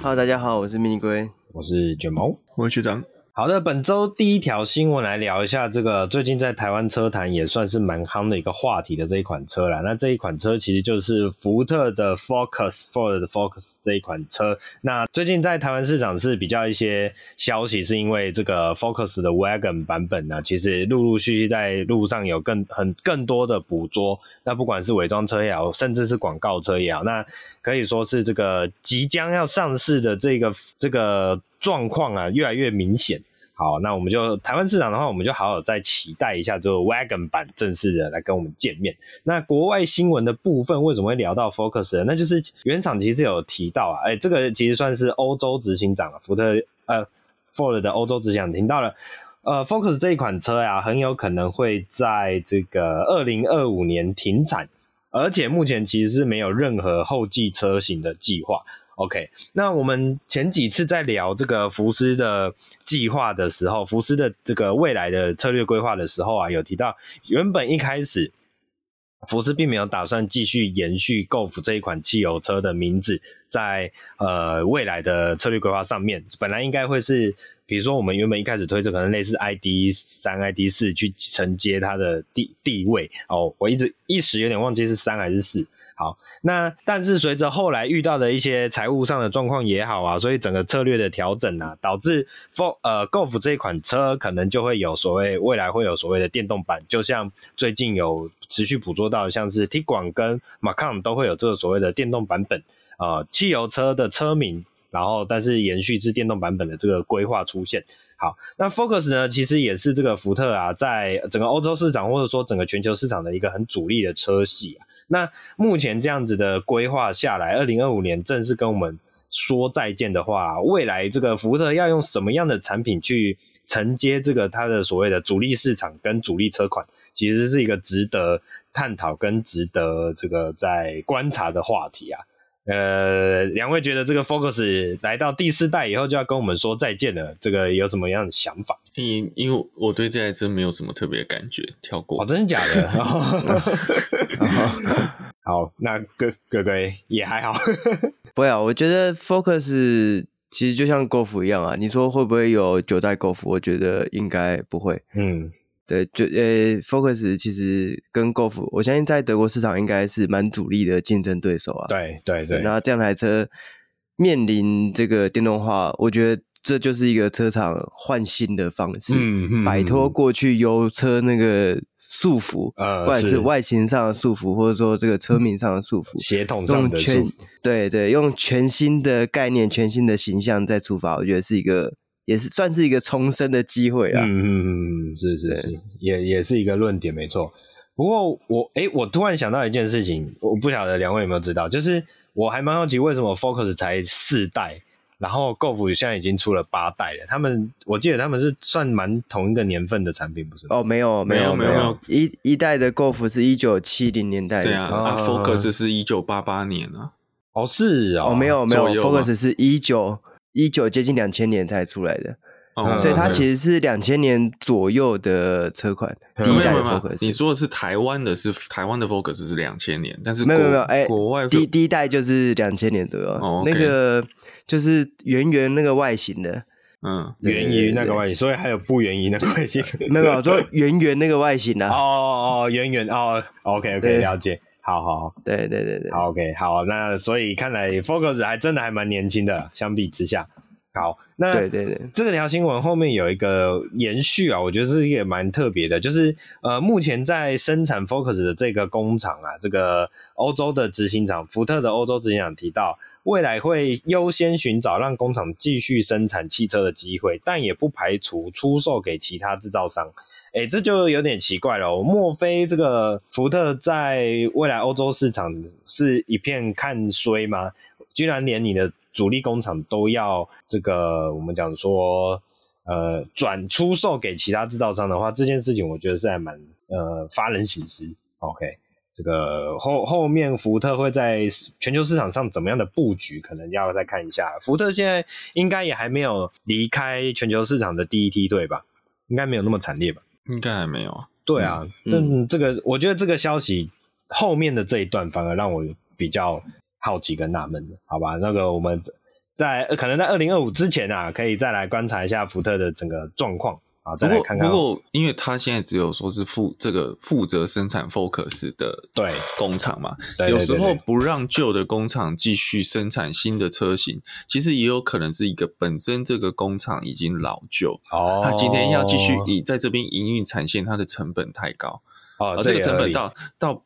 Hello，大家好，我是迷你龟，我是卷毛，我是学长。好的，本周第一条新闻来聊一下这个最近在台湾车坛也算是蛮夯的一个话题的这一款车啦。那这一款车其实就是福特的 Focus，Ford 的 Focus 这一款车。那最近在台湾市场是比较一些消息，是因为这个 Focus 的 Wagon 版本呢，其实陆陆续续在路上有更很更多的捕捉。那不管是伪装车也好，甚至是广告车也好，那可以说是这个即将要上市的这个这个状况啊，越来越明显。好，那我们就台湾市场的话，我们就好好再期待一下，就 Wagon 版正式的来跟我们见面。那国外新闻的部分为什么会聊到 Focus？那就是原厂其实有提到啊，哎、这个其实算是欧洲执行长福特呃 Ford 的欧洲执行长听到了，呃 Focus 这一款车呀、啊，很有可能会在这个二零二五年停产，而且目前其实是没有任何后继车型的计划。OK，那我们前几次在聊这个福斯的计划的时候，福斯的这个未来的策略规划的时候啊，有提到原本一开始福斯并没有打算继续延续 Golf 这一款汽油车的名字在呃未来的策略规划上面，本来应该会是。比如说，我们原本一开始推这可能类似 ID 三、ID 四去承接它的地地位哦，我一直一时有点忘记是三还是四。好，那但是随着后来遇到的一些财务上的状况也好啊，所以整个策略的调整啊，导致 For 呃 Golf 这一款车可能就会有所谓未来会有所谓的电动版，就像最近有持续捕捉到，像是 Tiguan 跟 Macan 都会有这个所谓的电动版本啊、呃，汽油车的车名。然后，但是延续至电动版本的这个规划出现。好，那 Focus 呢，其实也是这个福特啊，在整个欧洲市场或者说整个全球市场的一个很主力的车系啊。那目前这样子的规划下来，二零二五年正式跟我们说再见的话，未来这个福特要用什么样的产品去承接这个它的所谓的主力市场跟主力车款，其实是一个值得探讨跟值得这个在观察的话题啊。呃，两位觉得这个 Focus 来到第四代以后就要跟我们说再见了，这个有什么样的想法？因因为我对这台车没有什么特别的感觉，跳过。哦，真的假的？好，那哥哥哥也还好。不会啊，我觉得 Focus 其实就像 Golf 一样啊。你说会不会有九代 Golf？我觉得应该不会。嗯。对，就呃、欸、Focus 其实跟 Golf，我相信在德国市场应该是蛮主力的竞争对手啊。对对对，那这样台车面临这个电动化，我觉得这就是一个车厂换新的方式，嗯嗯，摆脱过去油车那个束缚，呃，不管是外形上的束缚，或者说这个车名上的束缚，协同上的束缚，对对，用全新的概念、全新的形象再出发，我觉得是一个。也是算是一个重生的机会啦！嗯嗯嗯，是是是，也也是一个论点，没错。不过我诶，我突然想到一件事情，我不晓得两位有没有知道，就是我还蛮好奇，为什么 Focus 才四代，然后 Golf 现在已经出了八代了？他们我记得他们是算蛮同一个年份的产品，不是？哦，没有没有没有，没有一一代的 Golf 是一九七零年代的，对啊，啊，Focus 是一九八八年啊。哦，是哦，哦没有没有，Focus 是一九。一九接近两千年才出来的，哦、所以它其实是两千年左右的车款，嗯、第一代的 Focus。你说的是台湾的是，是台湾的 Focus 是两千年，但是没有没有哎，国外第第一代就是两千年左右，哦 okay、那个就是圆圆那个外形的，嗯，圆于那个外形，所以还有不圆于那个外形，没有没有说圆圆那个外形的、啊，哦哦哦，圆圆哦，OK OK，了解。好好好，对对对对，好 OK，好，那所以看来 Focus 还真的还蛮年轻的，相比之下，好，那对对对，这个条新闻后面有一个延续啊，我觉得是也蛮特别的，就是呃，目前在生产 Focus 的这个工厂啊，这个欧洲的执行长，福特的欧洲执行长提到，未来会优先寻找让工厂继续生产汽车的机会，但也不排除出售给其他制造商。哎，这就有点奇怪了。莫非这个福特在未来欧洲市场是一片看衰吗？居然连你的主力工厂都要这个，我们讲说，呃，转出售给其他制造商的话，这件事情我觉得是还蛮呃发人省思。OK，这个后后面福特会在全球市场上怎么样的布局，可能要再看一下。福特现在应该也还没有离开全球市场的第一梯队吧？应该没有那么惨烈吧？应该还没有啊。对啊，嗯、但这个、嗯、我觉得这个消息后面的这一段反而让我比较好奇跟纳闷的，好吧？那个我们在可能在二零二五之前啊，可以再来观察一下福特的整个状况。好，再来看看。不过，因为他现在只有说是负这个负责生产 Focus 的对工厂嘛，有时候不让旧的工厂继续生产新的车型，其实也有可能是一个本身这个工厂已经老旧，哦，他今天要继续以在这边营运产线，它的成本太高，哦，这个成本到到。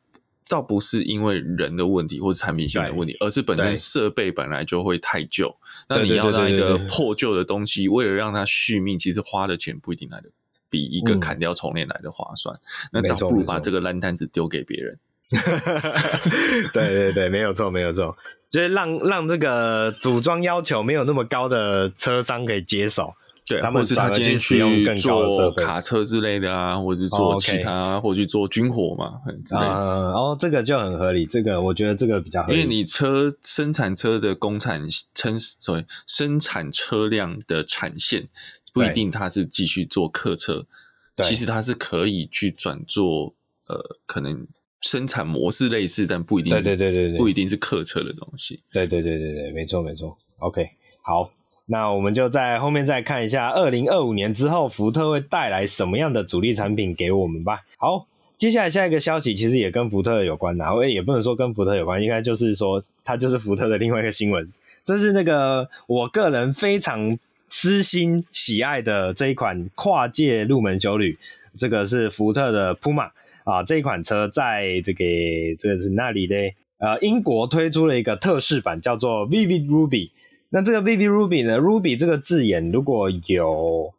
倒不是因为人的问题或者产品线的问题，而是本身设备本来就会太旧。那你要让一个破旧的东西，为了让它续命，其实花的钱不一定来的比一个砍掉重练来的划算。嗯、那倒不如把这个烂摊子丢给别人。对对对，没有错，没有错，就是让让这个组装要求没有那么高的车商可以接手。对，他们是他今天去做卡车之类的啊，或者做其他，或者去做军火嘛之类的。然后这个就很合理，这个我觉得这个比较合理。因为你车生产车的工厂称所谓生产车辆的产线，不一定它是继续做客车，其实它是可以去转做呃，可能生产模式类似，但不一定是对对对对，不一定是客车的东西。对对对对对，没错没错。OK，好。那我们就在后面再看一下，二零二五年之后，福特会带来什么样的主力产品给我们吧。好，接下来下一个消息其实也跟福特有关的，也不能说跟福特有关，应该就是说它就是福特的另外一个新闻。这是那个我个人非常私心喜爱的这一款跨界入门修旅，这个是福特的 Puma 啊，这一款车在这个这个是那里的？呃，英国推出了一个特仕版，叫做 Vivid Ruby。那这个 Vivid Ruby 呢？Ruby 这个字眼，如果有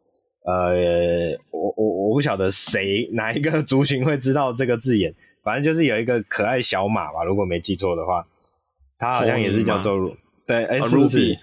呃，我我我不晓得谁哪一个族群会知道这个字眼，反正就是有一个可爱小马吧，如果没记错的话，它好像也是叫做对，哎、啊、，Ruby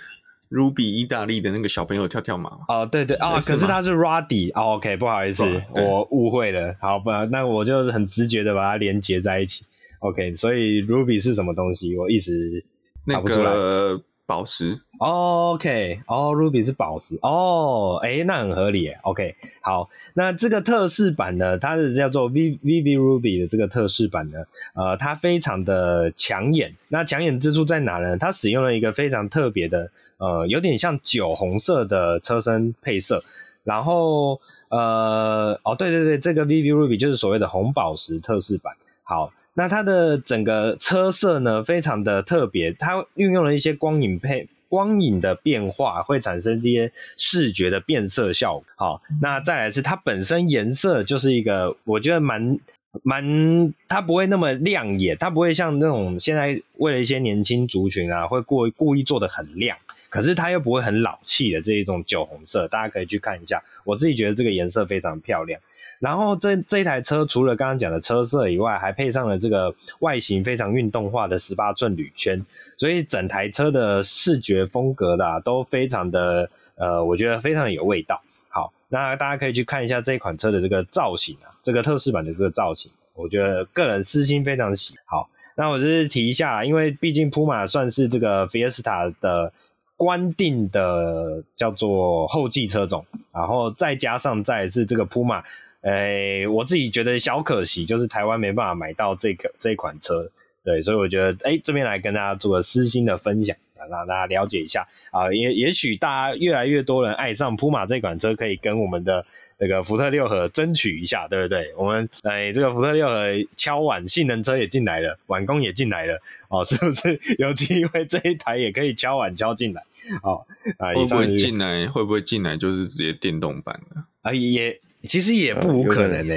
Ruby 意大利的那个小朋友跳跳马哦，对对啊，可是它是 Ruddy 哦，OK，不好意思，我误会了，好吧，那我就很直觉的把它连接在一起，OK，所以 Ruby 是什么东西？我一直查不出来。那个宝石，OK，哦、，Ruby 是宝石，哦，哎，那很合理，OK，好，那这个特仕版呢，它是叫做 V V V Ruby 的这个特仕版呢，呃，它非常的抢眼，那抢眼之处在哪呢？它使用了一个非常特别的，呃，有点像酒红色的车身配色，然后，呃，哦，对对对，这个 V V Ruby 就是所谓的红宝石特仕版，好。那它的整个车色呢，非常的特别，它运用了一些光影配光影的变化，会产生这些视觉的变色效果。好，那再来是它本身颜色就是一个，我觉得蛮蛮，它不会那么亮眼，它不会像那种现在为了一些年轻族群啊，会故故意做的很亮，可是它又不会很老气的这一种酒红色，大家可以去看一下，我自己觉得这个颜色非常漂亮。然后这这一台车除了刚刚讲的车色以外，还配上了这个外形非常运动化的十八寸铝圈，所以整台车的视觉风格的、啊、都非常的呃，我觉得非常有味道。好，那大家可以去看一下这款车的这个造型啊，这个特仕版的这个造型，我觉得个人私心非常喜好。那我只是提一下，因为毕竟 Puma 算是这个 Fiesta 的官定的叫做后继车种，然后再加上再是这个 Puma。诶、我自己觉得小可惜，就是台湾没办法买到这个这款车，对，所以我觉得，诶、这边来跟大家做个私心的分享，让大家了解一下啊，也也许大家越来越多人爱上普马这款车，可以跟我们的那个福特六合争取一下，对不对？我们诶、欸，这个福特六合敲碗性能车也进来了，碗工也进来了，哦，是不是 有机会这一台也可以敲碗敲进来？哦，啊，会不会进来？会不会进来就是直接电动版的？啊，也。其实也不无可能呢、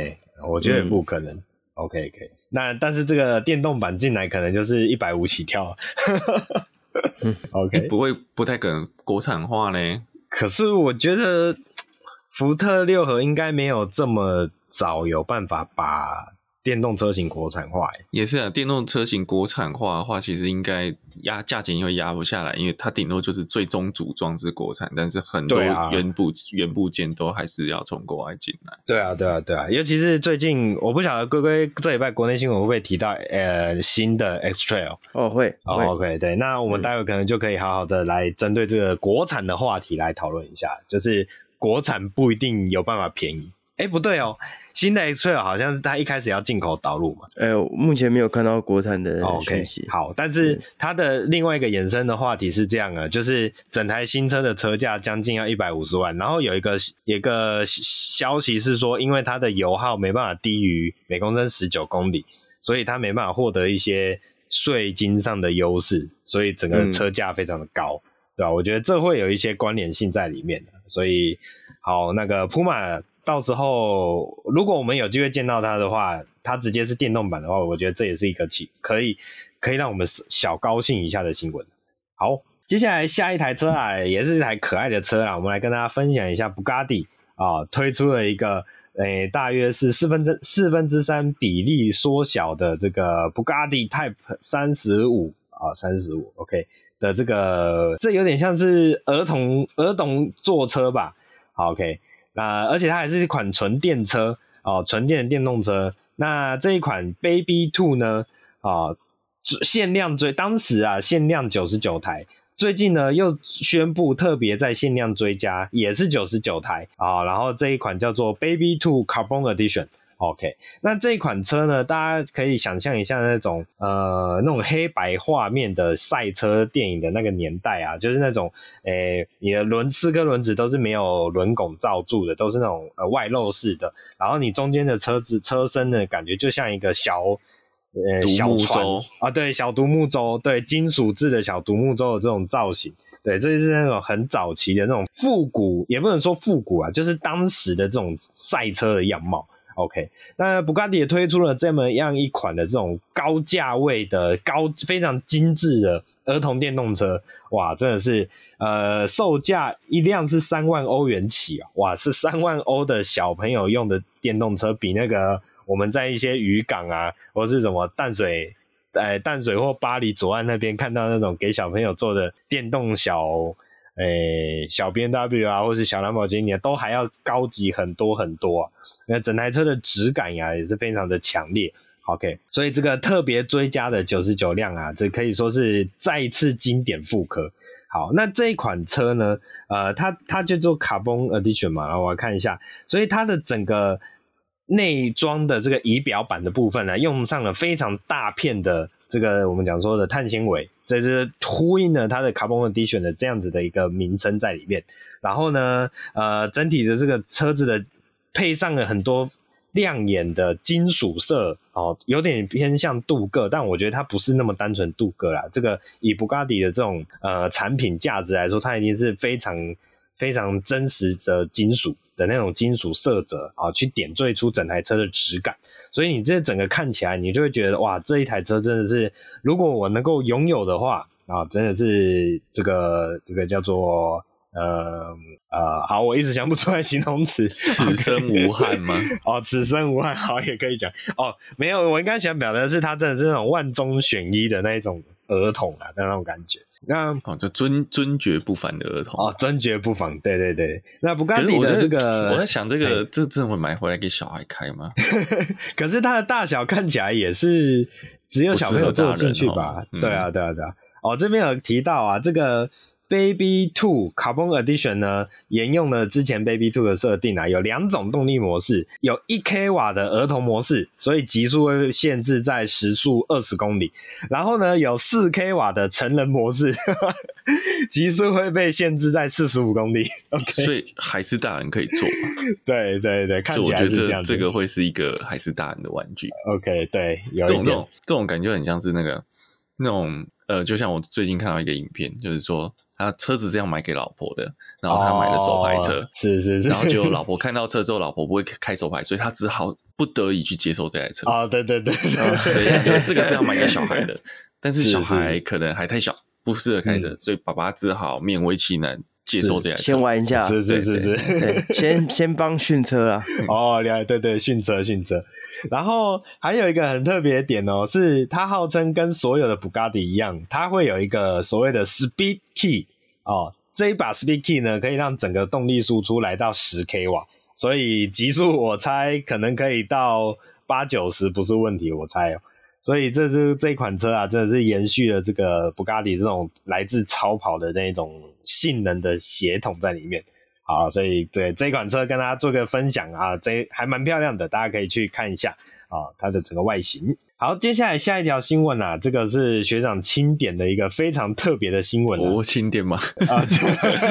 我觉得也不可能。OK OK，那但是这个电动版进来可能就是一百五起跳。OK，不会不太可能国产化呢？可是我觉得福特六和应该没有这么早有办法把。电动车型国产化也是啊，电动车型国产化的话，其实应该压价钱，会压不下来，因为它顶多就是最终组装是国产，但是很多原部、啊、原部件都还是要从国外进来。对啊，对啊，对啊，尤其是最近，我不晓得龟龟这礼拜国内新闻会不会提到呃新的 X Trail 哦会哦会，OK 对，那我们待会可能就可以好好的来针对这个国产的话题来讨论一下，就是国产不一定有办法便宜，哎不对哦。新的 X Trail 好像是它一开始要进口导入嘛？哎、欸，目前没有看到国产的讯息。Okay, 好，但是它的另外一个衍生的话题是这样啊，就是整台新车的车价将近要一百五十万，然后有一个有一个消息是说，因为它的油耗没办法低于每公升十九公里，所以它没办法获得一些税金上的优势，所以整个车价非常的高，嗯、对吧？我觉得这会有一些关联性在里面的，所以好，那个 Puma。到时候，如果我们有机会见到它的话，它直接是电动版的话，我觉得这也是一个起可以可以让我们小高兴一下的新闻。好，接下来下一台车啊，也是一台可爱的车啊，我们来跟大家分享一下布加迪啊推出了一个诶、大约是四分之四分之三比例缩小的这个布加迪 Type 三十五啊，三十五 OK 的这个，这有点像是儿童儿童坐车吧？好 OK。那而且它还是一款纯电车哦，纯电的电动车。那这一款 Baby Two 呢，啊，限量追，当时啊限量九十九台，最近呢又宣布特别在限量追加，也是九十九台啊。然后这一款叫做 Baby Two Carbon Edition。OK，那这款车呢，大家可以想象一下那种呃那种黑白画面的赛车电影的那个年代啊，就是那种诶、欸，你的轮四颗轮子都是没有轮拱罩住的，都是那种呃外露式的，然后你中间的车子车身呢，感觉就像一个小呃小船啊，对，小独木舟，对，金属制的小独木舟的这种造型，对，这就是那种很早期的那种复古，也不能说复古啊，就是当时的这种赛车的样貌。OK，那布加迪也推出了这么样一款的这种高价位的高非常精致的儿童电动车，哇，真的是呃，售价一辆是三万欧元起啊，哇，是三万欧的小朋友用的电动车，比那个我们在一些渔港啊，或是什么淡水，呃，淡水或巴黎左岸那边看到那种给小朋友做的电动小。诶、小 B W 啊，或是小蓝宝坚尼啊，都还要高级很多很多啊。那整台车的质感呀，也是非常的强烈。OK，所以这个特别追加的九十九辆啊，这可以说是再次经典复刻。好，那这一款车呢，呃，它它就做 Carbon Edition 嘛，然后我来看一下，所以它的整个内装的这个仪表板的部分呢，用上了非常大片的。这个我们讲说的碳纤维，这是呼应了它的 Carbon Edition 的这样子的一个名称在里面。然后呢，呃，整体的这个车子的配上了很多亮眼的金属色哦，有点偏向镀铬，但我觉得它不是那么单纯镀铬啦。这个以布加迪的这种呃产品价值来说，它已经是非常非常真实的金属。的那种金属色泽啊，去点缀出整台车的质感，所以你这整个看起来，你就会觉得哇，这一台车真的是，如果我能够拥有的话啊，真的是这个这个叫做呃呃，好，我一直想不出来形容词，此生无憾吗？哦，此生无憾，好，也可以讲哦，没有，我应该想表达的是，它真的是那种万中选一的那一种儿童啊的那种感觉。那哦，就尊尊爵不凡的儿童哦，尊爵不凡，对对对。那布加迪的这个，我在想，这个这这会买回来给小孩开吗？可是它的大小看起来也是只有小朋友坐进去吧？对啊，对啊，对啊。哦，这边有提到啊，这个。Baby Two Carbon Edition 呢，沿用了之前 Baby Two 的设定啊，有两种动力模式，有一 k 瓦的儿童模式，所以极速会限制在时速二十公里，然后呢，有四 k 瓦的成人模式，极速会被限制在四十五公里。OK，所以还是大人可以做嘛？对 对对，看起来是这样子。这个会是一个还是大人的玩具？OK，对，有这种这种这种感觉很像是那个那种呃，就像我最近看到一个影片，就是说。他车子是要买给老婆的，然后他买了手牌车，哦、是是是，然后就老婆 看到车之后，老婆不会开手牌，所以他只好不得已去接受这台车。啊、哦，对对对，对，因为这个是要买给小孩的，但是小孩可能还太小，不适合开车，所以爸爸只好勉为其难。接受这样，先玩一下，是是是是，先先帮训车啊。哦，对对对，训车训车。然后还有一个很特别的点哦，是它号称跟所有的布加迪一样，它会有一个所谓的 Speed Key 哦，这一把 Speed Key 呢，可以让整个动力输出来到十 k 瓦，所以极速我猜可能可以到八九十不是问题，我猜哦。所以这是这款车啊，真的是延续了这个布加迪这种来自超跑的那种性能的血统在里面。好，所以对这款车跟大家做个分享啊，这还蛮漂亮的，大家可以去看一下啊，它的整个外形。好，接下来下一条新闻啊，这个是学长钦点的一个非常特别的新闻。我钦点吗？啊，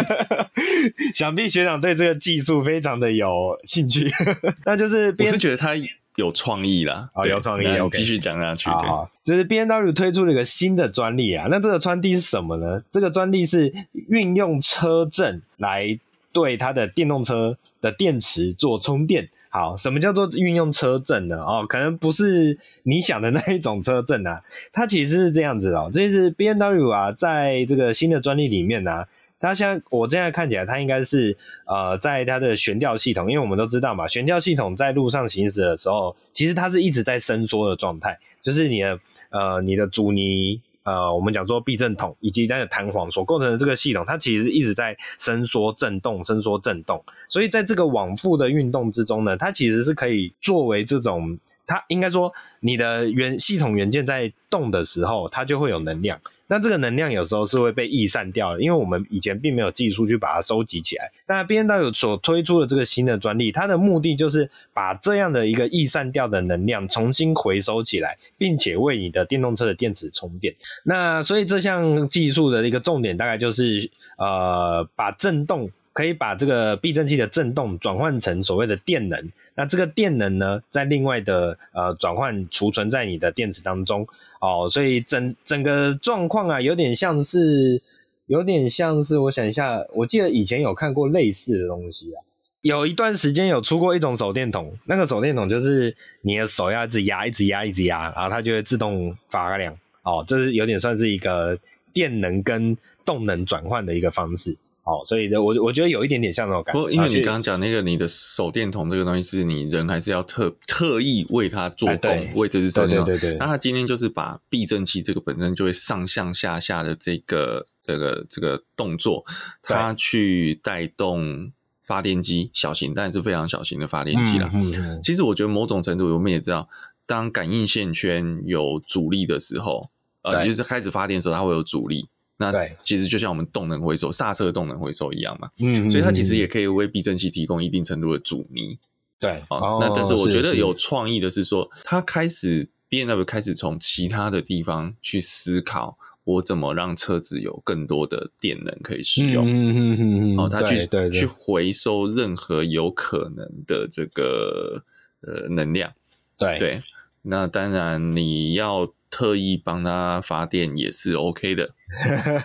想必学长对这个技术非常的有兴趣。那就是我是觉得他有创意啦，啊，有创意，继续讲下去。好，这是 B N W 推出了一个新的专利啊，那这个专利是什么呢？这个专利是运用车震来对它的电动车的电池做充电。好，什么叫做运用车震呢？哦，可能不是你想的那一种车震啊，它其实是这样子哦。这是 BMW 啊，在这个新的专利里面呢、它现在我现在看起来，它应该是呃，在它的悬吊系统，因为我们都知道嘛，悬吊系统在路上行驶的时候，其实它是一直在伸缩的状态，就是你的呃，你的阻尼。呃，我们讲说避震筒以及那个弹簧所构成的这个系统，它其实一直在伸缩、震动、伸缩、震动。所以在这个往复的运动之中呢，它其实是可以作为这种，它应该说你的原系统元件在动的时候，它就会有能量。那这个能量有时候是会被逸散掉的，因为我们以前并没有技术去把它收集起来。那 BMW 所推出的这个新的专利，它的目的就是把这样的一个逸散掉的能量重新回收起来，并且为你的电动车的电池充电。那所以这项技术的一个重点大概就是，呃，把震动可以把这个避震器的震动转换成所谓的电能。那这个电能呢，在另外的呃转换储存在你的电池当中。哦，所以整整个状况啊，有点像是，有点像是，我想一下，我记得以前有看过类似的东西啊，有一段时间有出过一种手电筒，那个手电筒就是你的手要一直压，一直压，一直压，然后它就会自动发亮。哦，这是有点算是一个电能跟动能转换的一个方式。哦，所以我我觉得有一点点像那种感觉。不过，因为你刚刚讲那个你的手电筒这个东西，是你人还是要特特意为它做工，哎、为这只手电筒。对对。那它今天就是把避震器这个本身就会上上下下的这个这个这个动作，它去带动发电机，小型但是非常小型的发电机啦。嗯嗯。其实我觉得某种程度，我们也知道，当感应线圈有阻力的时候，呃，就是开始发电的时候，它会有阻力。那其实就像我们动能回收、刹车动能回收一样嘛，嗯，所以它其实也可以为避震器提供一定程度的阻尼，对，哦，那但是我觉得有创意的是说，它开始 B N W 开始从其他的地方去思考，我怎么让车子有更多的电能可以使用，嗯嗯嗯嗯，哦，它去去回收任何有可能的这个呃能量，对。对，那当然你要。特意帮他发电也是 OK 的，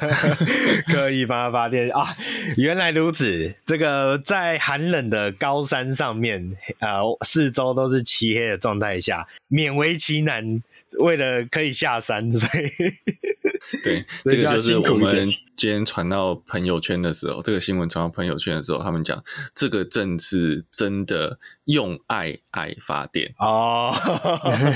特意帮他发电啊！原来如此，这个在寒冷的高山上面，呃，四周都是漆黑的状态下，勉为其难，为了可以下山，所以对，这个就是我们。今天传到朋友圈的时候，这个新闻传到朋友圈的时候，他们讲这个政治真的用爱爱发电哦，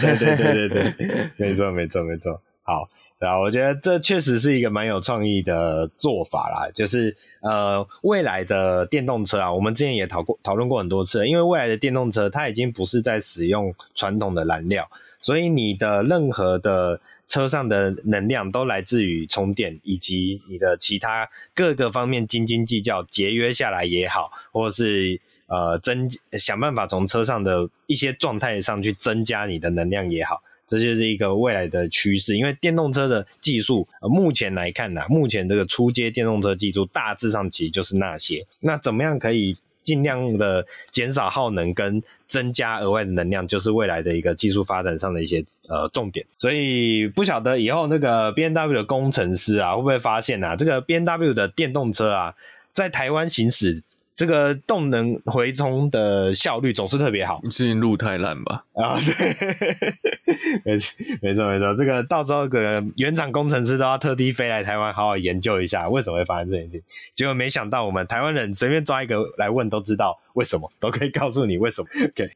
对对对对对，没错没错没错。好，然后我觉得这确实是一个蛮有创意的做法啦。就是呃，未来的电动车啊，我们之前也讨过讨论过很多次，因为未来的电动车它已经不是在使用传统的燃料，所以你的任何的。车上的能量都来自于充电，以及你的其他各个方面斤斤计较节约下来也好，或者是呃增想办法从车上的一些状态上去增加你的能量也好，这就是一个未来的趋势。因为电动车的技术，目前来看呢，目前这个初阶电动车技术大致上其实就是那些。那怎么样可以？尽量的减少耗能跟增加额外的能量，就是未来的一个技术发展上的一些呃重点。所以不晓得以后那个 B N W 的工程师啊，会不会发现啊，这个 B N W 的电动车啊，在台湾行驶。这个动能回充的效率总是特别好，是因路太烂吧？啊，对，没错，没错，没错。这个到时候，个原厂工程师都要特地飞来台湾，好好研究一下为什么会发生这件事情。结果没想到，我们台湾人随便抓一个来问，都知道为什么，都可以告诉你为什么。OK，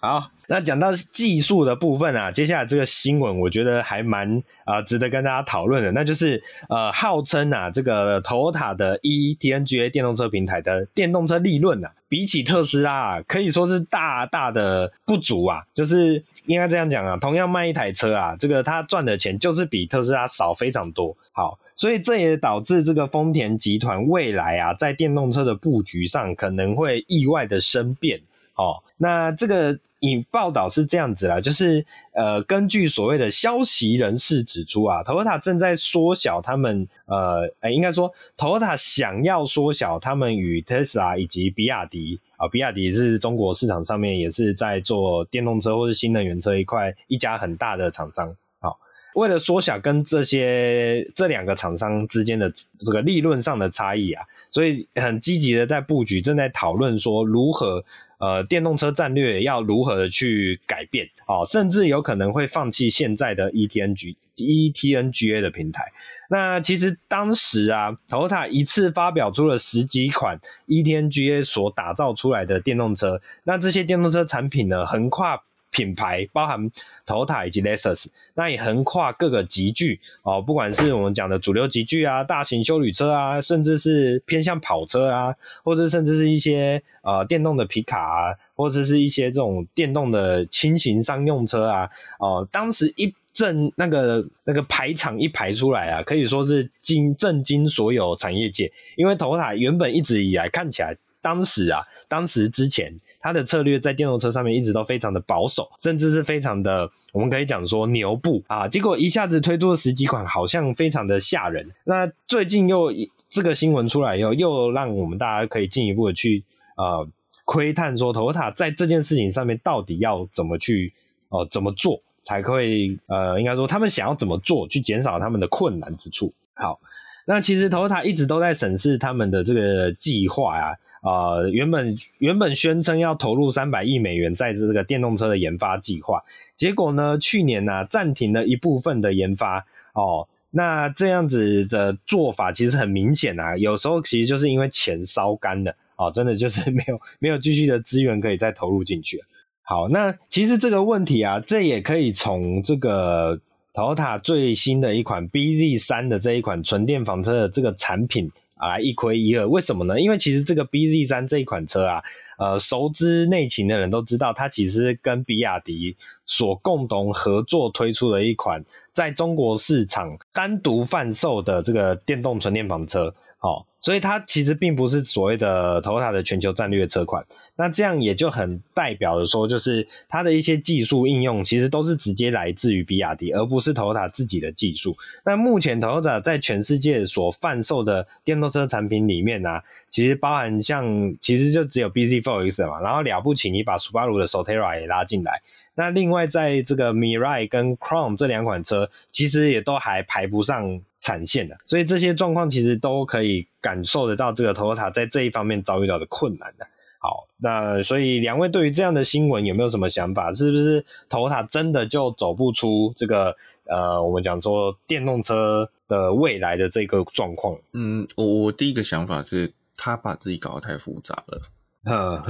好，那讲到技术的部分啊，接下来这个新闻我觉得还蛮啊、值得跟大家讨论的，那就是呃号称啊这个 Toyota 的 eTNGA 电动车平台的电动车利润啊，比起特斯拉啊可以说是大大的不足啊，就是应该这样讲啊，同样卖一台车啊，这个他赚的钱就是比特斯拉少非常多。好，所以这也导致这个丰田集团未来啊在电动车的布局上可能会意外的生变。哦，那这个。引报道是这样子啦，就是呃，根据所谓的消息人士指出啊，Toyota 正在缩小他们呃，欸、应该说 Toyota 想要缩小他们与 Tesla 以及比亚迪啊，比亚迪是中国市场上面也是在做电动车或是新能源车一块一家很大的厂商。好，为了缩小跟这些这两个厂商之间的这个利润上的差异啊，所以很积极的在布局，正在讨论说如何。呃，电动车战略要如何的去改变？哦，甚至有可能会放弃现在的 eTNG eTNGA 的平台。那其实当时啊，Toyota 一次发表出了十几款 eTNGA 所打造出来的电动车。那这些电动车产品呢，横跨。品牌包含 Toyota 以及 Lexus，那也横跨各个级距哦，不管是我们讲的主流级距啊、大型休旅车啊，甚至是偏向跑车啊，或者甚至是一些呃电动的皮卡啊，或者是一些这种电动的轻型商用车啊，哦、当时一阵那个那个排场一排出来啊，可以说是惊震惊所有产业界，因为头塔原本一直以来看起来，当时啊，当时之前。它的策略在电动车上面一直都非常的保守，甚至是非常的，我们可以讲说牛步啊。结果一下子推出了十几款，好像非常的吓人。那最近又这个新闻出来以后，又让我们大家可以进一步的去呃窥探说头塔在这件事情上面到底要怎么去呃怎么做，才可以呃应该说他们想要怎么做去减少他们的困难之处。好，那其实 t o t a 一直都在审视他们的这个计划呀。呃，原本原本宣称要投入三百亿美元在这个电动车的研发计划，结果呢，去年呢、啊、暂停了一部分的研发哦。那这样子的做法其实很明显啊，有时候其实就是因为钱烧干了哦，真的就是 没有没有继续的资源可以再投入进去。好，那其实这个问题啊，这也可以从这个 Toyota 最新的一款 BZ3 的这一款纯电房车的这个产品。啊，一亏一二，为什么呢？因为其实这个 BZ 三这一款车啊，呃，熟知内情的人都知道，它其实跟比亚迪所共同合作推出的一款在中国市场单独贩售的这个电动纯电房车。好，所以它其实并不是所谓的 Toyota 的全球战略车款。那这样也就很代表的说，就是它的一些技术应用，其实都是直接来自于比亚迪，而不是 Toyota 自己的技术。那目前 Toyota 在全世界所贩售的电动车产品里面呢、啊，其实包含像，其实就只有 BZ4X 嘛，然后了不起你把 Subaru 的 Solterra 也拉进来。那另外在这个 Mirai 跟 Crown 这两款车，其实也都还排不上产线的。所以这些状况其实都可以感受得到，这个 Toyota 在这一方面遭遇到的困难的。好，那所以两位对于这样的新闻有没有什么想法？是不是 Toyota 真的就走不出这个呃，我们讲说电动车的未来的这个状况？嗯，我我第一个想法是，他把自己搞得太复杂了。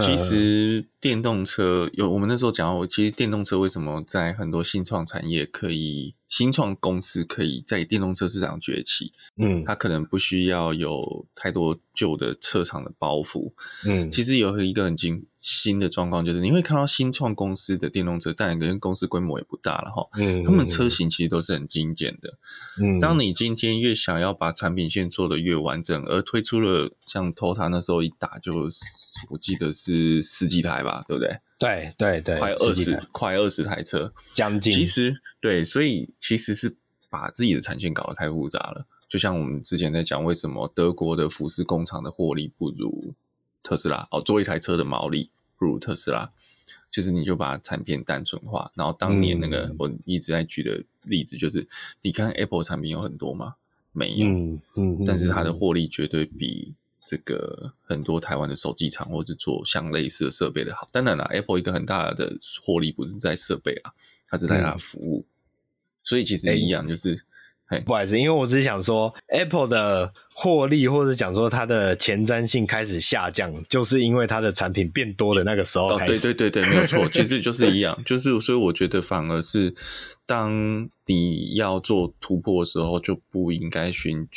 其实电动车有我们那时候讲到，其实电动车为什么在很多新创产业可以？新创公司可以在电动车市场崛起，嗯，它可能不需要有太多旧的车厂的包袱，嗯，其实有一个很新新的状况，就是你会看到新创公司的电动车，当然跟公司规模也不大了哈，嗯，他们车型其实都是很精简的，嗯，当你今天越想要把产品线做得越完整，而推出了像 Toyota 那时候一打就我记得是十几台吧，对不对？对对对，快二十快二十台车，将近。其实对，所以其实是把自己的产线搞得太复杂了。就像我们之前在讲，为什么德国的服饰工厂的获利不如特斯拉？哦，做一台车的毛利不如特斯拉，就是你就把产品单纯化。然后当年那个我一直在举的例子，就是、嗯、你看 Apple 产品有很多吗？没有，嗯嗯，但是它的获利绝对比。这个很多台湾的手机厂或者做像类似的设备的好，当然了，Apple 一个很大的获利不是在设备啊，它是在它的服务，嗯、所以其实一样，就是不好意思，因为我只是想说，Apple 的获利或者讲说它的前瞻性开始下降，就是因为它的产品变多了那个时候开始。哦，对对对对，没有错，其实就是一样，就是所以我觉得反而是当你要做突破的时候，就不应该寻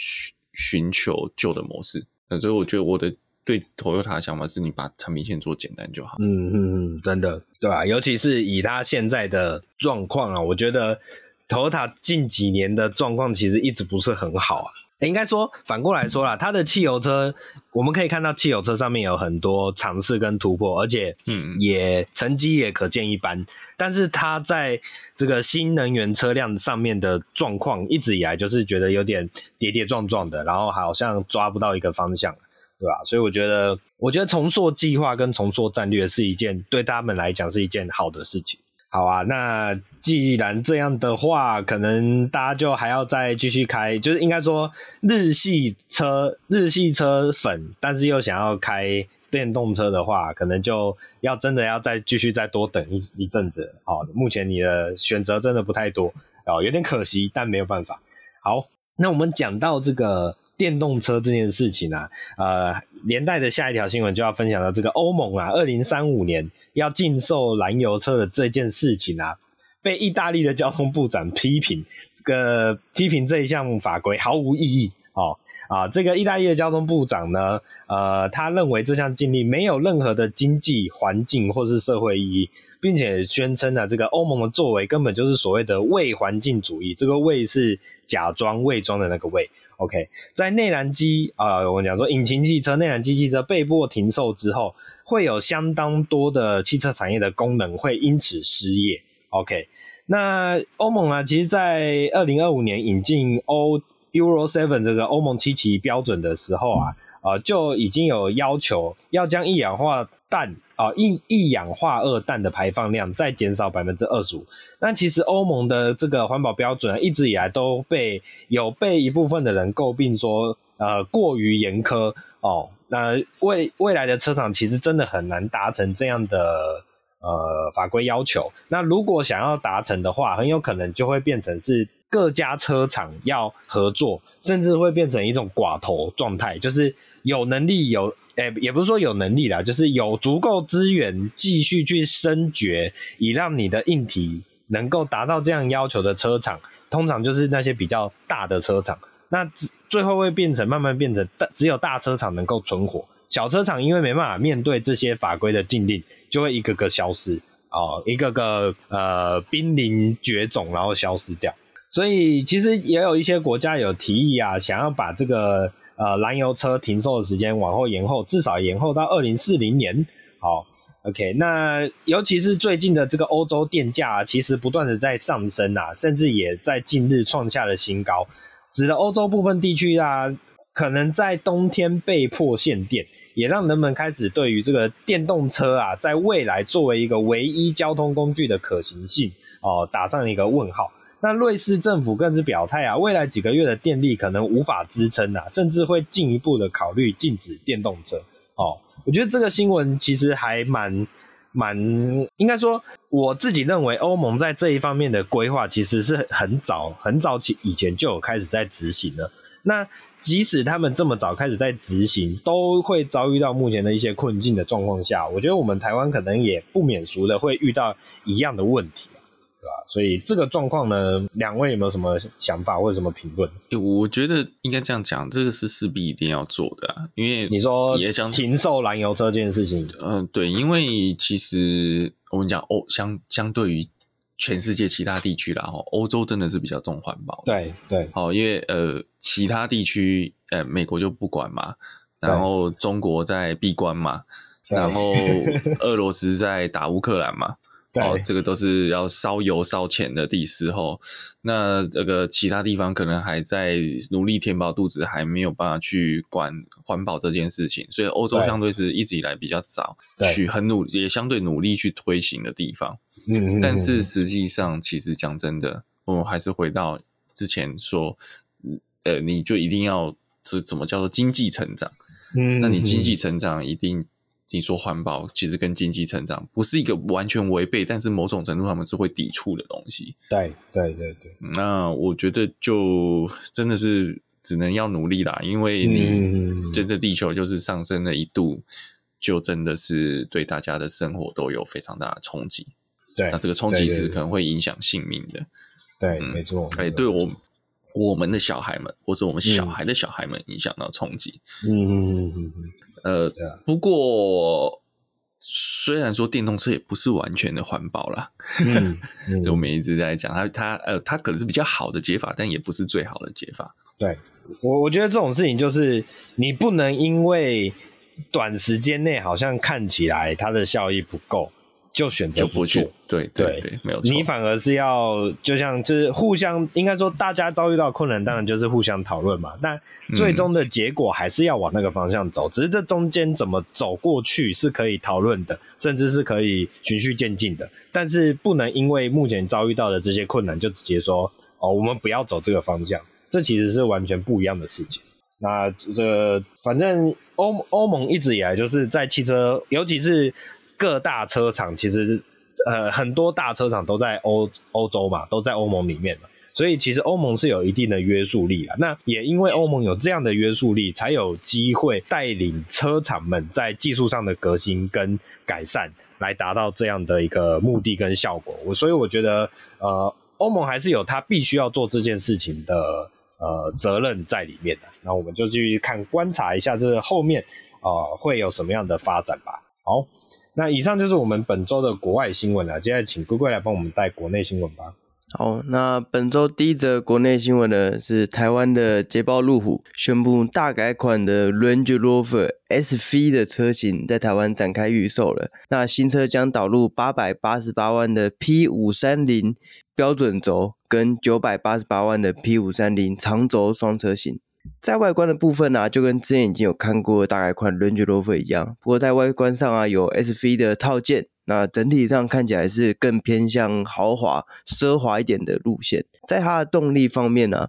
寻求旧的模式。所以我觉得我的对 Toyota 的想法是你把产品线做简单就好。嗯嗯嗯，真的对吧？尤其是以他现在的状况啊，我觉得。Toyota 近几年的状况其实一直不是很好啊，应该说反过来说啦，它的汽油车我们可以看到汽油车上面有很多尝试跟突破，而且嗯也成绩也可见一斑。但是它在这个新能源车辆上面的状况一直以来就是觉得有点跌跌撞撞的，然后好像抓不到一个方向，对吧？所以我觉得，我觉得重塑计划跟重塑战略是一件对他们来讲是一件好的事情。好啊，那既然这样的话，可能大家就还要再继续开，就是应该说日系车、日系车粉，但是又想要开电动车的话，可能就要真的要再继续再多等一一阵子。好，目前你的选择真的不太多哦，有点可惜，但没有办法。好，那我们讲到这个。电动车这件事情啊，呃，连带的下一条新闻就要分享到这个欧盟啊，二零三五年要禁售燃油车的这件事情啊，被意大利的交通部长批评，这个批评这一项法规毫无意义哦啊，这个意大利的交通部长呢，呃，他认为这项禁令没有任何的经济、环境或是社会意义，并且宣称呢，这个欧盟的作为根本就是所谓的伪环境主义，这个伪是假装、伪装的那个伪。OK，在内燃机啊，我们讲说引擎汽车、内燃机汽车被迫停售之后，会有相当多的汽车产业的功能会因此失业。OK，那欧盟啊，其实在二零二五年引进欧 Euro Seven 这个欧盟七期标准的时候啊，啊，就已经有要求要将一氧化氮。啊，一一氧化二氮的排放量再减少百分之二十五。那其实欧盟的这个环保标准一直以来都被有被一部分的人诟病说，呃，过于严苛哦。那未未来的车厂其实真的很难达成这样的呃法规要求。那如果想要达成的话，很有可能就会变成是各家车厂要合作，甚至会变成一种寡头状态，就是有能力有。诶，也不是说有能力啦，就是有足够资源继续去深掘，以让你的硬体能够达到这样要求的车厂，通常就是那些比较大的车厂。那最后会变成慢慢变成大，只有大车厂能够存活，小车厂因为没办法面对这些法规的禁令，就会一个个消失哦，一个个呃濒临绝种，然后消失掉。所以其实也有一些国家有提议啊，想要把这个。呃，燃油车停售的时间往后延后，至少延后到二零四零年。好，OK，那尤其是最近的这个欧洲电价啊，其实不断的在上升啊，甚至也在近日创下了新高，使得欧洲部分地区啊，可能在冬天被迫限电，也让人们开始对于这个电动车啊，在未来作为一个唯一交通工具的可行性哦，打上一个问号。那瑞士政府更是表态啊，未来几个月的电力可能无法支撑啊，甚至会进一步的考虑禁止电动车。哦，我觉得这个新闻其实还蛮蛮，应该说我自己认为欧盟在这一方面的规划其实是很早很早起以前就有开始在执行了。那即使他们这么早开始在执行，都会遭遇到目前的一些困境的状况下，我觉得我们台湾可能也不免俗的会遇到一样的问题。所以这个状况呢，两位有没有什么想法或者什么评论？欸，我觉得应该这样讲，这个是势必一定要做的啊，因为你说也想停售燃油车这件事情。嗯，对，因为其实我们讲欧相相对于全世界其他地区啦，哈，欧洲真的是比较重环保。对对，好，因为呃，其他地区呃，美国就不管嘛，然后中国在闭关嘛，然后 俄罗斯在打乌克兰嘛。哦，这个都是要烧油烧钱的地时候，那这个其他地方可能还在努力填饱肚子，还没有办法去管环保这件事情，所以欧洲相对是一直以来比较早去很努也相对努力去推行的地方。嗯，但是实际上，其实讲真的，我们还是回到之前说，呃，你就一定要这怎么叫做经济成长？嗯，那你经济成长一定。你说环保其实跟经济成长不是一个完全违背，但是某种程度他们是会抵触的东西。对对对对，那我觉得就真的是只能要努力啦，因为你真的地球就是上升了一度，就真的是对大家的生活都有非常大的冲击。对，那这个冲击是可能会影响性命的。对，没错。哎，对我我们的小孩们，或是我们小孩的小孩们，影响到冲击。嗯嗯嗯嗯嗯。呃，不过虽然说电动车也不是完全的环保啦，我们一直在讲它，它呃，它可能是比较好的解法，但也不是最好的解法。对，我我觉得这种事情就是你不能因为短时间内好像看起来它的效益不够。就选择不去，对对对，没有错。你反而是要，就像就是互相，应该说大家遭遇到困难，当然就是互相讨论嘛。但最终的结果还是要往那个方向走，嗯、只是这中间怎么走过去是可以讨论的，甚至是可以循序渐进的。但是不能因为目前遭遇到的这些困难，就直接说哦，我们不要走这个方向。这其实是完全不一样的事情。那这、反正欧欧盟一直以来就是在汽车，尤其是。各大车厂其实，呃，很多大车厂都在欧欧洲嘛，都在欧盟里面嘛，所以其实欧盟是有一定的约束力啊。那也因为欧盟有这样的约束力，才有机会带领车厂们在技术上的革新跟改善，来达到这样的一个目的跟效果。我所以我觉得，呃，欧盟还是有他必须要做这件事情的呃责任在里面的。那我们就继续看观察一下这后面呃会有什么样的发展吧。好。那以上就是我们本周的国外新闻了，接下来请龟龟来帮我们带国内新闻吧。好，那本周第一则国内新闻呢，是台湾的捷豹路虎宣布大改款的 Range Rover SV 的车型在台湾展开预售了。那新车将导入八百八十八万的 P 五三零标准轴跟九百八十八万的 P 五三零长轴双车型。在外观的部分呢、就跟之前已经有看过大概款 Range Rover 一样，不过在外观上啊，有 SV 的套件，那整体上看起来是更偏向豪华、奢华一点的路线。在它的动力方面呢、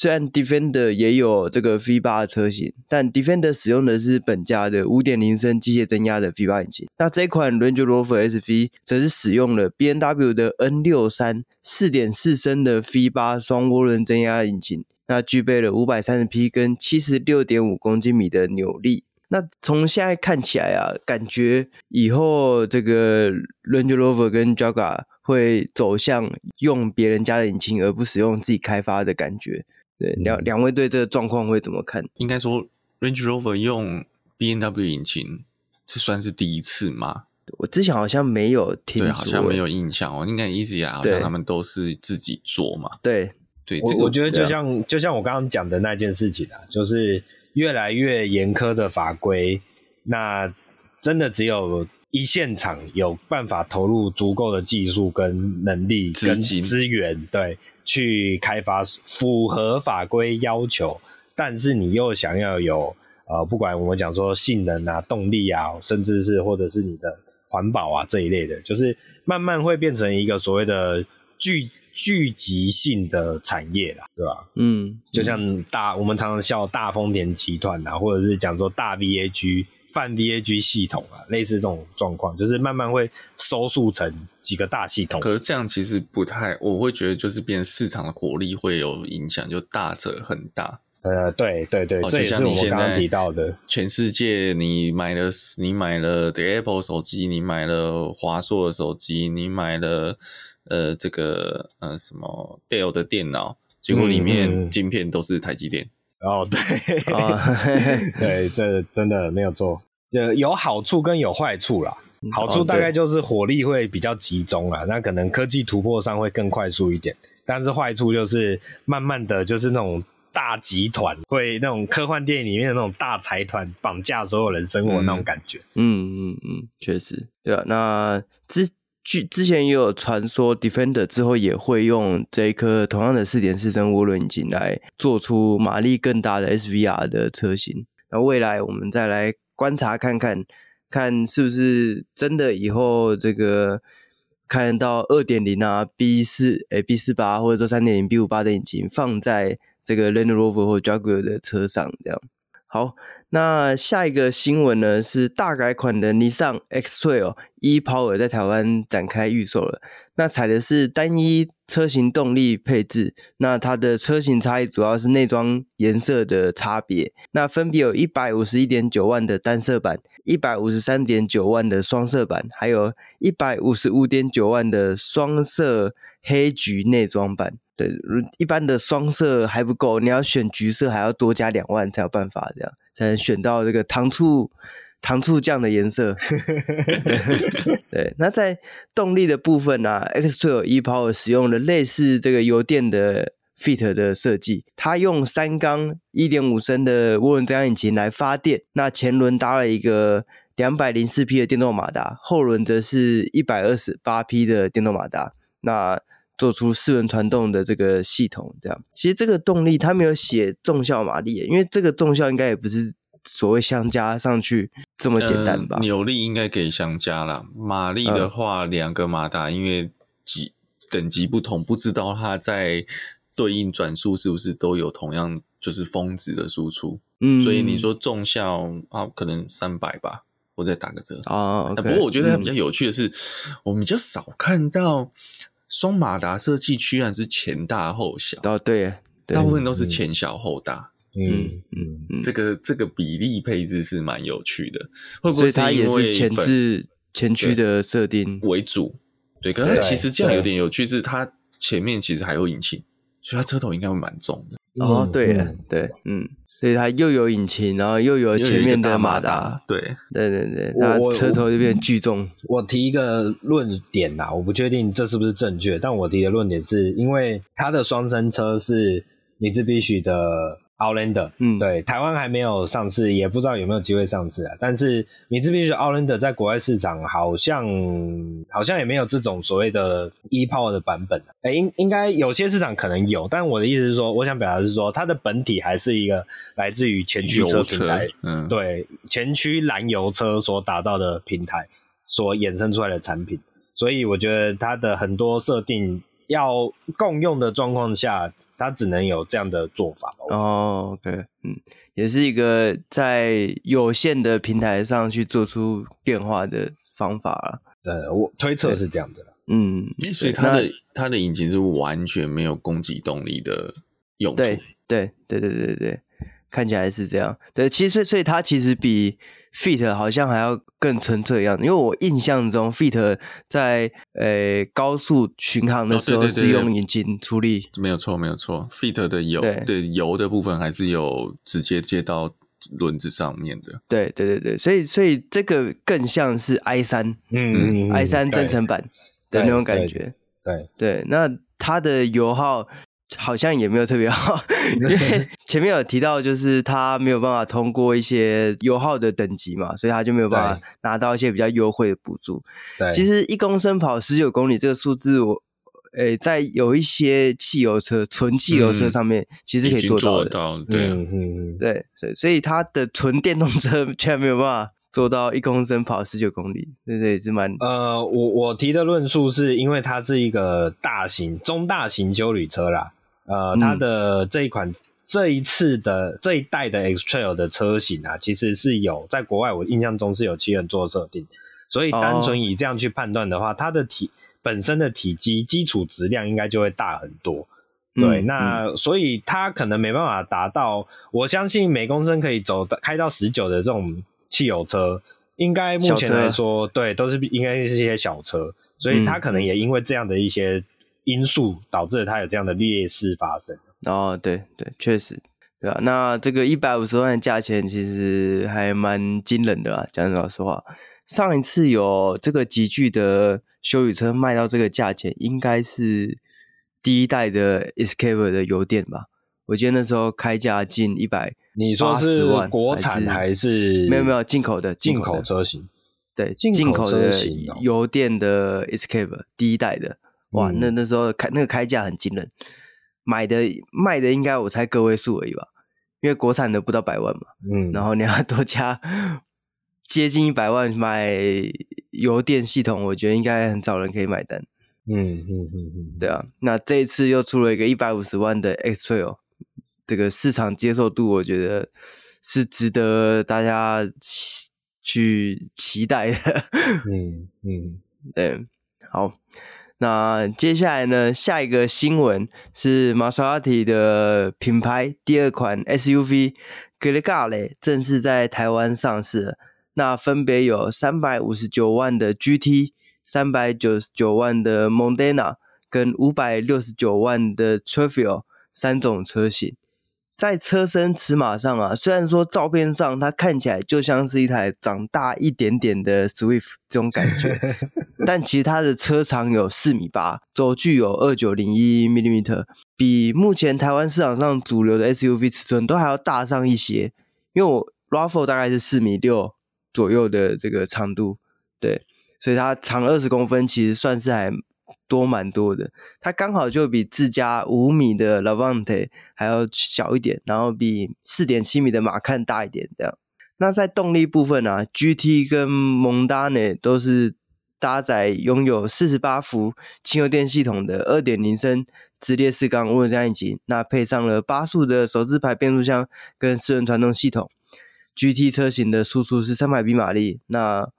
虽然 Defender 也有这个 V8 的车型，但 Defender 使用的是本家的5.0升机械增压的 V8 引擎，那这款 Range Rover SV 则是使用了 B N W 的 N63 4.4升的 V8 双涡轮增压引擎。那具备了五百三十匹跟七十六点五公斤米的扭力。那从现在看起来啊，感觉以后这个 Range Rover 跟 Jaguar 会走向用别人家的引擎，而不使用自己开发的感觉。对，两两位对这个状况会怎么看？应该说 Range Rover 用 B N W 引擎，这算是第一次吗？我之前好像没有听说，对，好像没有印象哦。应该一直以来好像他们都是自己做嘛。对。对，我我觉得就像就像我刚刚讲的那件事情啊，就是越来越严苛的法规，那真的只有一线厂有办法投入足够的技术跟能力跟资源，对，去开发符合法规要求，但是你又想要有呃，不管我们讲说性能啊、动力啊，甚至是或者是你的环保啊这一类的，就是慢慢会变成一个所谓的。聚聚集性的产业啦，对吧？嗯，就像大我们常常笑大丰田集团啊，或者是讲说大 VAG 泛 VAG 系统啊，类似这种状况，就是慢慢会收束成几个大系统。可是这样其实不太，我会觉得就是变市场的活力会有影响，就大者很大。呃，对对对，这也是我刚刚提到的。全世界你买了你买了 The Apple 手机，你买了华硕的手机，你买了。呃，这个呃什么 Dell 的电脑，结果里面晶片都是台积电。嗯、哦，对，哦 对，这真的没有错。这有好处跟有坏处啦。好处大概就是火力会比较集中啦，哦、那可能科技突破上会更快速一点。但是坏处就是慢慢的就是那种大集团会那种科幻电影里面的那种大财团绑架所有人生活那种感觉。嗯嗯嗯，确实，对啊。那之。据之前也有传说，Defender 之后也会用这一颗同样的四点四升涡轮引擎来做出马力更大的 SVR 的车型。那未来我们再来观察看看，看是不是真的以后这个看到二点零啊 B 四诶 B 四八或者说三点零 B 五八的引擎放在这个 Land Rover 或 Jaguar 的车上这样。好，那下一个新闻呢是大改款的 Nissan X-Trail e-Power 在台湾展开预售了。那采的是单一车型动力配置，那它的车型差异主要是内装颜色的差别。那分别有一百五十一点九万的单色版，一百五十三点九万的双色版，还有一百五十五点九万的双色黑橘内装版。对，一般的双色还不够，你要选橘色还要多加两万才有办法，这样才能选到这个糖醋。糖醋酱的颜色 对，那在动力的部分呢、X-Trail e-Power 使用了类似这个油电的 Fit 的设计，它用三缸一点五升的涡轮增压引擎来发电。那前轮搭了一个两百零四匹的电动马达，后轮则是一百二十八匹的电动马达。那做出四轮传动的这个系统，这样。其实这个动力它没有写重效马力，因为这个重效应该也不是。所谓相加上去这么简单吧？呃、扭力应该可以相加啦。马力的话，两、嗯、个马达因为级等级不同，不知道它在对应转速是不是都有同样就是峰值的输出。嗯，所以你说重效啊，可能三百吧，我再打个折啊。Okay, 不过我觉得它比较有趣的是，嗯、我们比较少看到双马达设计居然是前大后小。哦，对，对大部分都是前小后大。嗯嗯嗯嗯，这个这个比例配置是蛮有趣的，会不会它也是前置前驱的设定为主？对，可是它其实这样有点有趣，是它前面其实还有引擎，所以它车头应该会蛮重的。哦，对对，嗯，所以它又有引擎，然后又有前面的马达，对对对对，那车头就变巨重。我提一个论点啦，我不确定这是不是正确，但我提的论点是因为它的双生车是米兹必须的。Outlander，嗯，对，台湾还没有上市，也不知道有没有机会上市啊。但是，米兹比许 Outlander 在国外市场好像好像也没有这种所谓的 e-Power 的版本。诶，应应该有些市场可能有，但我的意思是说，我想表达是说，它的本体还是一个来自于前驱车平台，嗯，对，前驱燃油车所打造的平台所衍生出来的产品。所以，我觉得它的很多设定要共用的状况下。它只能有这样的做法哦。OK，嗯，也是一个在有限的平台上去做出变化的方法啊。对，我推测是这样子的。嗯，所以它的它的引擎是完全没有攻击动力的用途。对，对，对，对，对，对。看起来是这样，对，其实所以它其实比 Fit 好像还要更纯粹一样，因为我印象中 Fit 在呃高速巡航的时候是用引擎出力，没有错，没有错，Fit 的油对，对油的部分还是有直接接到轮子上面的，对对对对，所以所以这个更像是 i 三，嗯，i 三增程版的那种感觉，对对，对，对，那它的油耗。好像也没有特别好，因为前面有提到，就是它没有办法通过一些油耗的等级嘛，所以它就没有办法拿到一些比较优惠的补助。对，其实一公升跑十九公里这个数字，我诶，在有一些汽油车、纯汽油车上面，其实可以做到的。到对，嗯嗯对对，所以它的纯电动车却没有办法做到一公升跑十九公里，对对，是蛮……呃，我我提的论述是因为它是一个大型、中大型休旅车啦。呃，它的这一款、嗯、这一次的这一代的 X-Trail 的车型啊，其实是有在国外，我印象中是有七人座设定，所以单纯以这样去判断的话，哦、它的体本身的体积基础质量应该就会大很多。对，嗯、那、嗯、所以它可能没办法达到，我相信每公升可以走开到十九的这种汽油车，应该目前来说，对，都是应该是一些小车，所以它可能也因为这样的一些。因素导致了它有这样的劣势发生。哦，对对，确实，对吧？那这个一百五十万的价钱其实还蛮惊人的啦，讲老实话。上一次有这个集聚的修理车卖到这个价钱，应该是第一代的 Escape 的油电吧？我记得那时候开价近一百，你说是国产还是？没有没有，进口的进口车型。对，进口的油电的 Escape 第一代的。哇，那那时候开那个开价很惊人，买的卖的应该我猜个位数而已吧，因为国产的不到百万嘛，嗯，然后你要多加接近一百万买油电系统，我觉得应该很少人可以买单，嗯嗯嗯嗯，对啊，那这一次又出了一个一百五十万的 X-Trail，这个市场接受度我觉得是值得大家去期待的。嗯嗯，对，好。那接下来呢？下一个新闻是玛莎拉蒂的品牌第二款 SUV Gregale 正式在台湾上市。那分别有三百五十九万的 GT、三百九十九万的 Modena 跟五百六十九万的 Trofeo 三种车型。在车身尺码上啊，虽然说照片上它看起来就像是一台长大一点点的 Swift 这种感觉，但其实它的车长有四米八，轴距有二九零一 mm，比目前台湾市场上主流的 SUV 尺寸都还要大上一些。因为我 RAV4 大概是四米六左右的这个长度，对，所以它长二十公分，其实算是还。多蛮多的，它刚好就比自家五米的 Lavante 还要小一点，然后比四点七米的马看大一点，这样。那在动力部分啊，GT 跟 Mondane 都是搭载拥有四十八伏轻油电系统的二点零升直列四缸涡轮增压引擎，那配上了八速的手自排变速箱跟四轮传动系统。GT 车型的输出是三百匹马力，那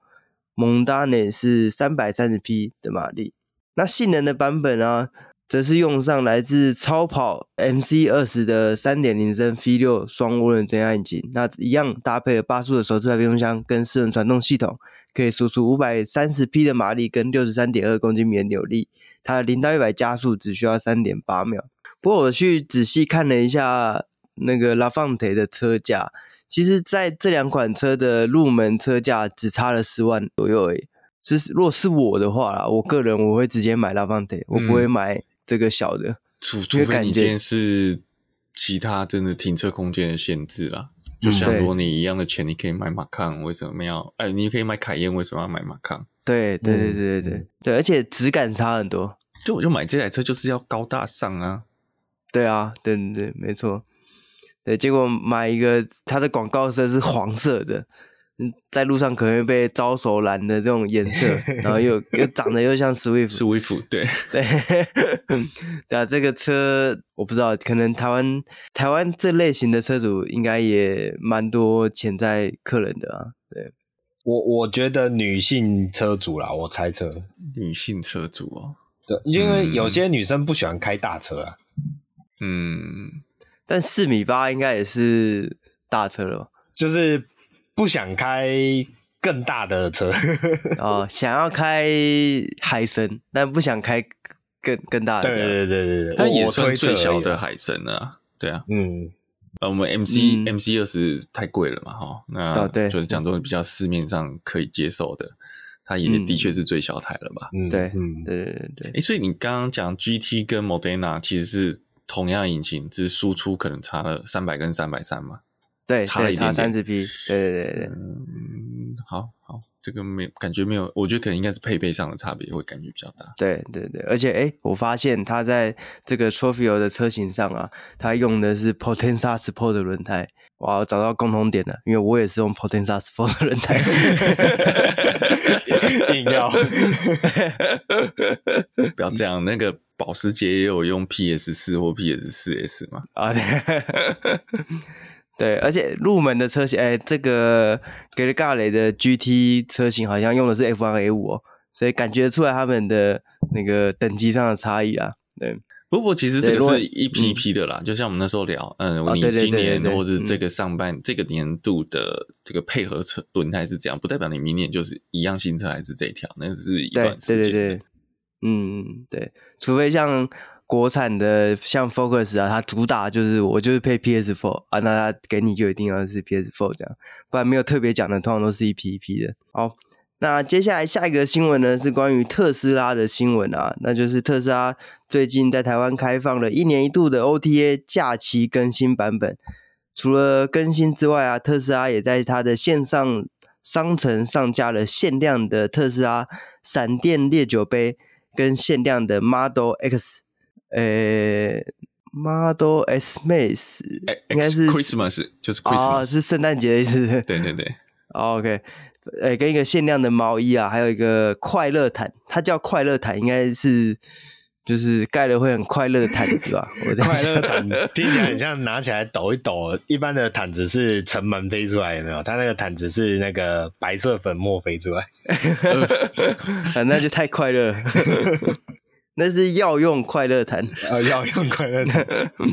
Mondane 是三百三十匹的马力。那性能的版本啊，则是用上来自超跑 MC 二十的三点零升 V 六双涡轮增压引擎，那一样搭配了八速的手自排变速箱跟四轮传动系统，可以输出五百三十匹的马力跟六十三点二公斤米的扭力。它零到一百加速只需要三点八秒。不过我去仔细看了一下那个 Lafante 的车价，其实在这两款车的入门车价只差了十万左右而已。其实，如果是我的话啦，我个人我会直接买拉芳特，我不会买这个小的。除除非你今天是其他真的停车空间的限制啦，就像如果你一样的钱，你可以买马康，为什么要？哎，你可以买凯宴，为什么要买马康？对对对对对对，而且质感差很多。就我就买这台车就是要高大上啊。对啊，对对对，没错。对，结果买一个它的广告色是黄色的。在路上可能会被招手拦的这种颜色，然后又又长得又像 Swift，Swift 对对 对啊，这个车我不知道，可能台湾台湾这类型的车主应该也蛮多潜在客人的啊。对，我我觉得女性车主啦，我猜测女性车主哦，对，因为有些女生不喜欢开大车啊。嗯，但四米八应该也是大车了吧，就是。不想开更大的车哦，想要开海神，但不想开更更大的。对对对对对，它也算最小的海神啊。对啊，嗯，呃，我们 MC、嗯、MC 二十太贵了嘛，哈，那就是讲说比较市面上可以接受的，它也的确是最小台了吧？嗯，对，嗯，对对对对。哎，所以你刚刚讲 GT 跟 Modena 其实是同样引擎，只是输出可能差了三百跟三百三嘛。对，差一点点，三十匹，对对对对，嗯，好好，这个没感觉没有，我觉得可能应该是配备上的差别会感觉比较大。对对对，而且哎，我发现它在这个 Trofeo 的车型上啊，它用的是 Potenza Sport 的轮胎，哇，我找到共同点了，因为我也是用 Potenza Sport 的轮胎，硬要，不要这样，那个保时捷也有用 PS 四或 PS 四 S 嘛？啊，对。而且入门的车型，哎，这个格雷嘎雷的 GT 车型好像用的是 F1 A 五哦，所以感觉出来他们的那个等级上的差异啊。对，不过其实这个是一批一批的啦，嗯、就像我们那时候聊，嗯，你今年或者这个上半、嗯、这个年度的这个配合车轮胎是这样，不代表你明年就是一样新车还是这一条，那是一段时间。对对对对，嗯，对，除非像。国产的像 Focus 啊，它主打就是我就是配 PS4 啊，那它给你就一定要是 PS4 这样，不然没有特别讲的，通常都是一批一批的。好，那接下来下一个新闻呢是关于特斯拉的新闻啊，那就是特斯拉最近在台湾开放了一年一度的 OTA 假期更新版本。除了更新之外啊，特斯拉也在它的线上商城上架了限量的特斯拉闪电烈酒杯跟限量的 Model X。呃，Model S Max 应该是 Christmas，就是 Christmas，啊，是圣诞节的意思。对对对，OK，呃，跟一个限量的毛衣啊，还有一个快乐毯，它叫快乐毯，应该是就是盖了会很快乐的毯子吧？我快乐毯 听起来很像拿起来抖一抖。一般的毯子是尘门飞出来，有没有？它那个毯子是那个白色粉末飞出来，啊、那就太快乐。那是药用快乐毯啊，药用快乐毯。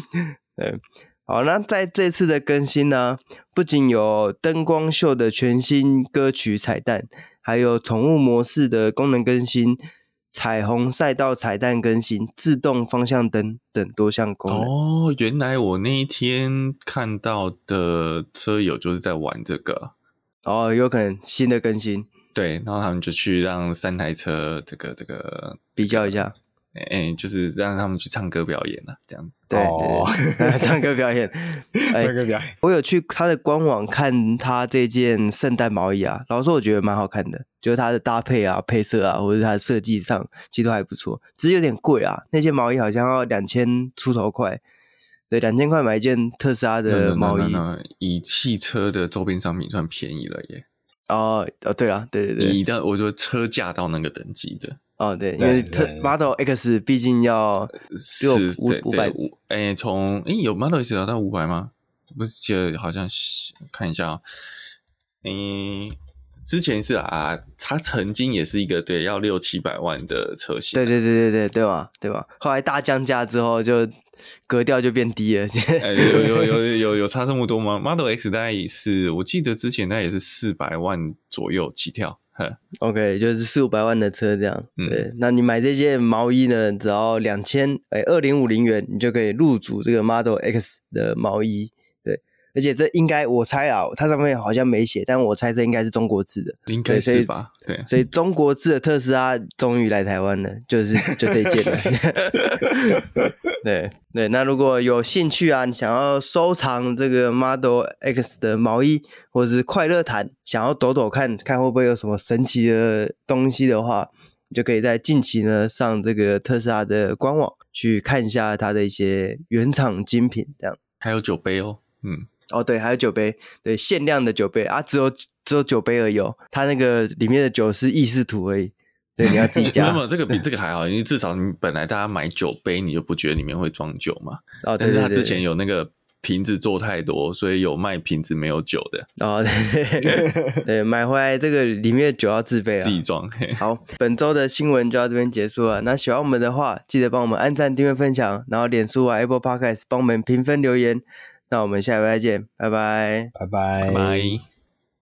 对，好，那在这次的更新呢，不仅有灯光秀的全新歌曲彩蛋，还有宠物模式的功能更新。彩虹赛道彩蛋更新，自动方向灯等多项功能。哦，原来我那一天看到的车友就是在玩这个。哦，有可能新的更新。对，然后他们就去让三台车这个这个比较一下。哎、欸，就是让他们去唱歌表演了，这样。对对，对，唱歌表演，唱歌表演。我有去他的官网看他这件圣诞毛衣啊，老实说我觉得蛮好看的，就是它的搭配啊、配色啊，或者是它的设计上，其实都还不错，只是有点贵啊。那件毛衣好像要两千出头块，对，两千块买一件特斯拉的毛衣.以汽车的周边商品算便宜了耶。哦哦，对了，对对对，你的我觉得车价到那个等级的。哦，对，因为特 Model X 毕竟要六五五百五，哎，从哎有 Model X 到五百吗？不是记得好像是看一下哦，哎，之前是啊，它曾经也是一个对要六七百万的车型，对对对对对对吧？对吧？后来大降价之后，就格调就变低了。哎，有有有有有差这么多吗？Model X 大概也是，我记得之前大概也是四百万左右起跳。OK，就是四五百万的车这样，嗯、对。那你买这件毛衣呢，只要两千哎二零五零元，你就可以入主这个 Model X 的毛衣。而且这应该我猜啊，它上面好像没写，但我猜这应该是中国制的，应该是吧？对，所以中国制的特斯拉终于来台湾了，就是就这一件了。对对，那如果有兴趣啊，你想要收藏这个 Model X 的毛衣或者是快乐毯，想要抖抖看看会不会有什么神奇的东西的话，你就可以在近期呢上这个特斯拉的官网去看一下它的一些原厂精品，这样还有酒杯哦，嗯。哦，对，还有酒杯，对，限量的酒杯啊，只有只有酒杯而已，它那个里面的酒是意式土而已，对，你要自己 加。那么这个比这个还好，因为至少你本来大家买酒杯，你就不觉得里面会装酒嘛。哦，对，对，对，对，但是他之前有那个瓶子做太多，所以有卖瓶子没有酒的。哦，对，对，对，买回来这个里面的酒要自备啊，自己装。好，本周的新闻就到这边结束了。那喜欢我们的话，记得帮我们按赞、订阅、分享，然后脸书啊、Apple Podcast 帮我们评分留言。那我们下回再见，拜拜，拜拜，拜拜。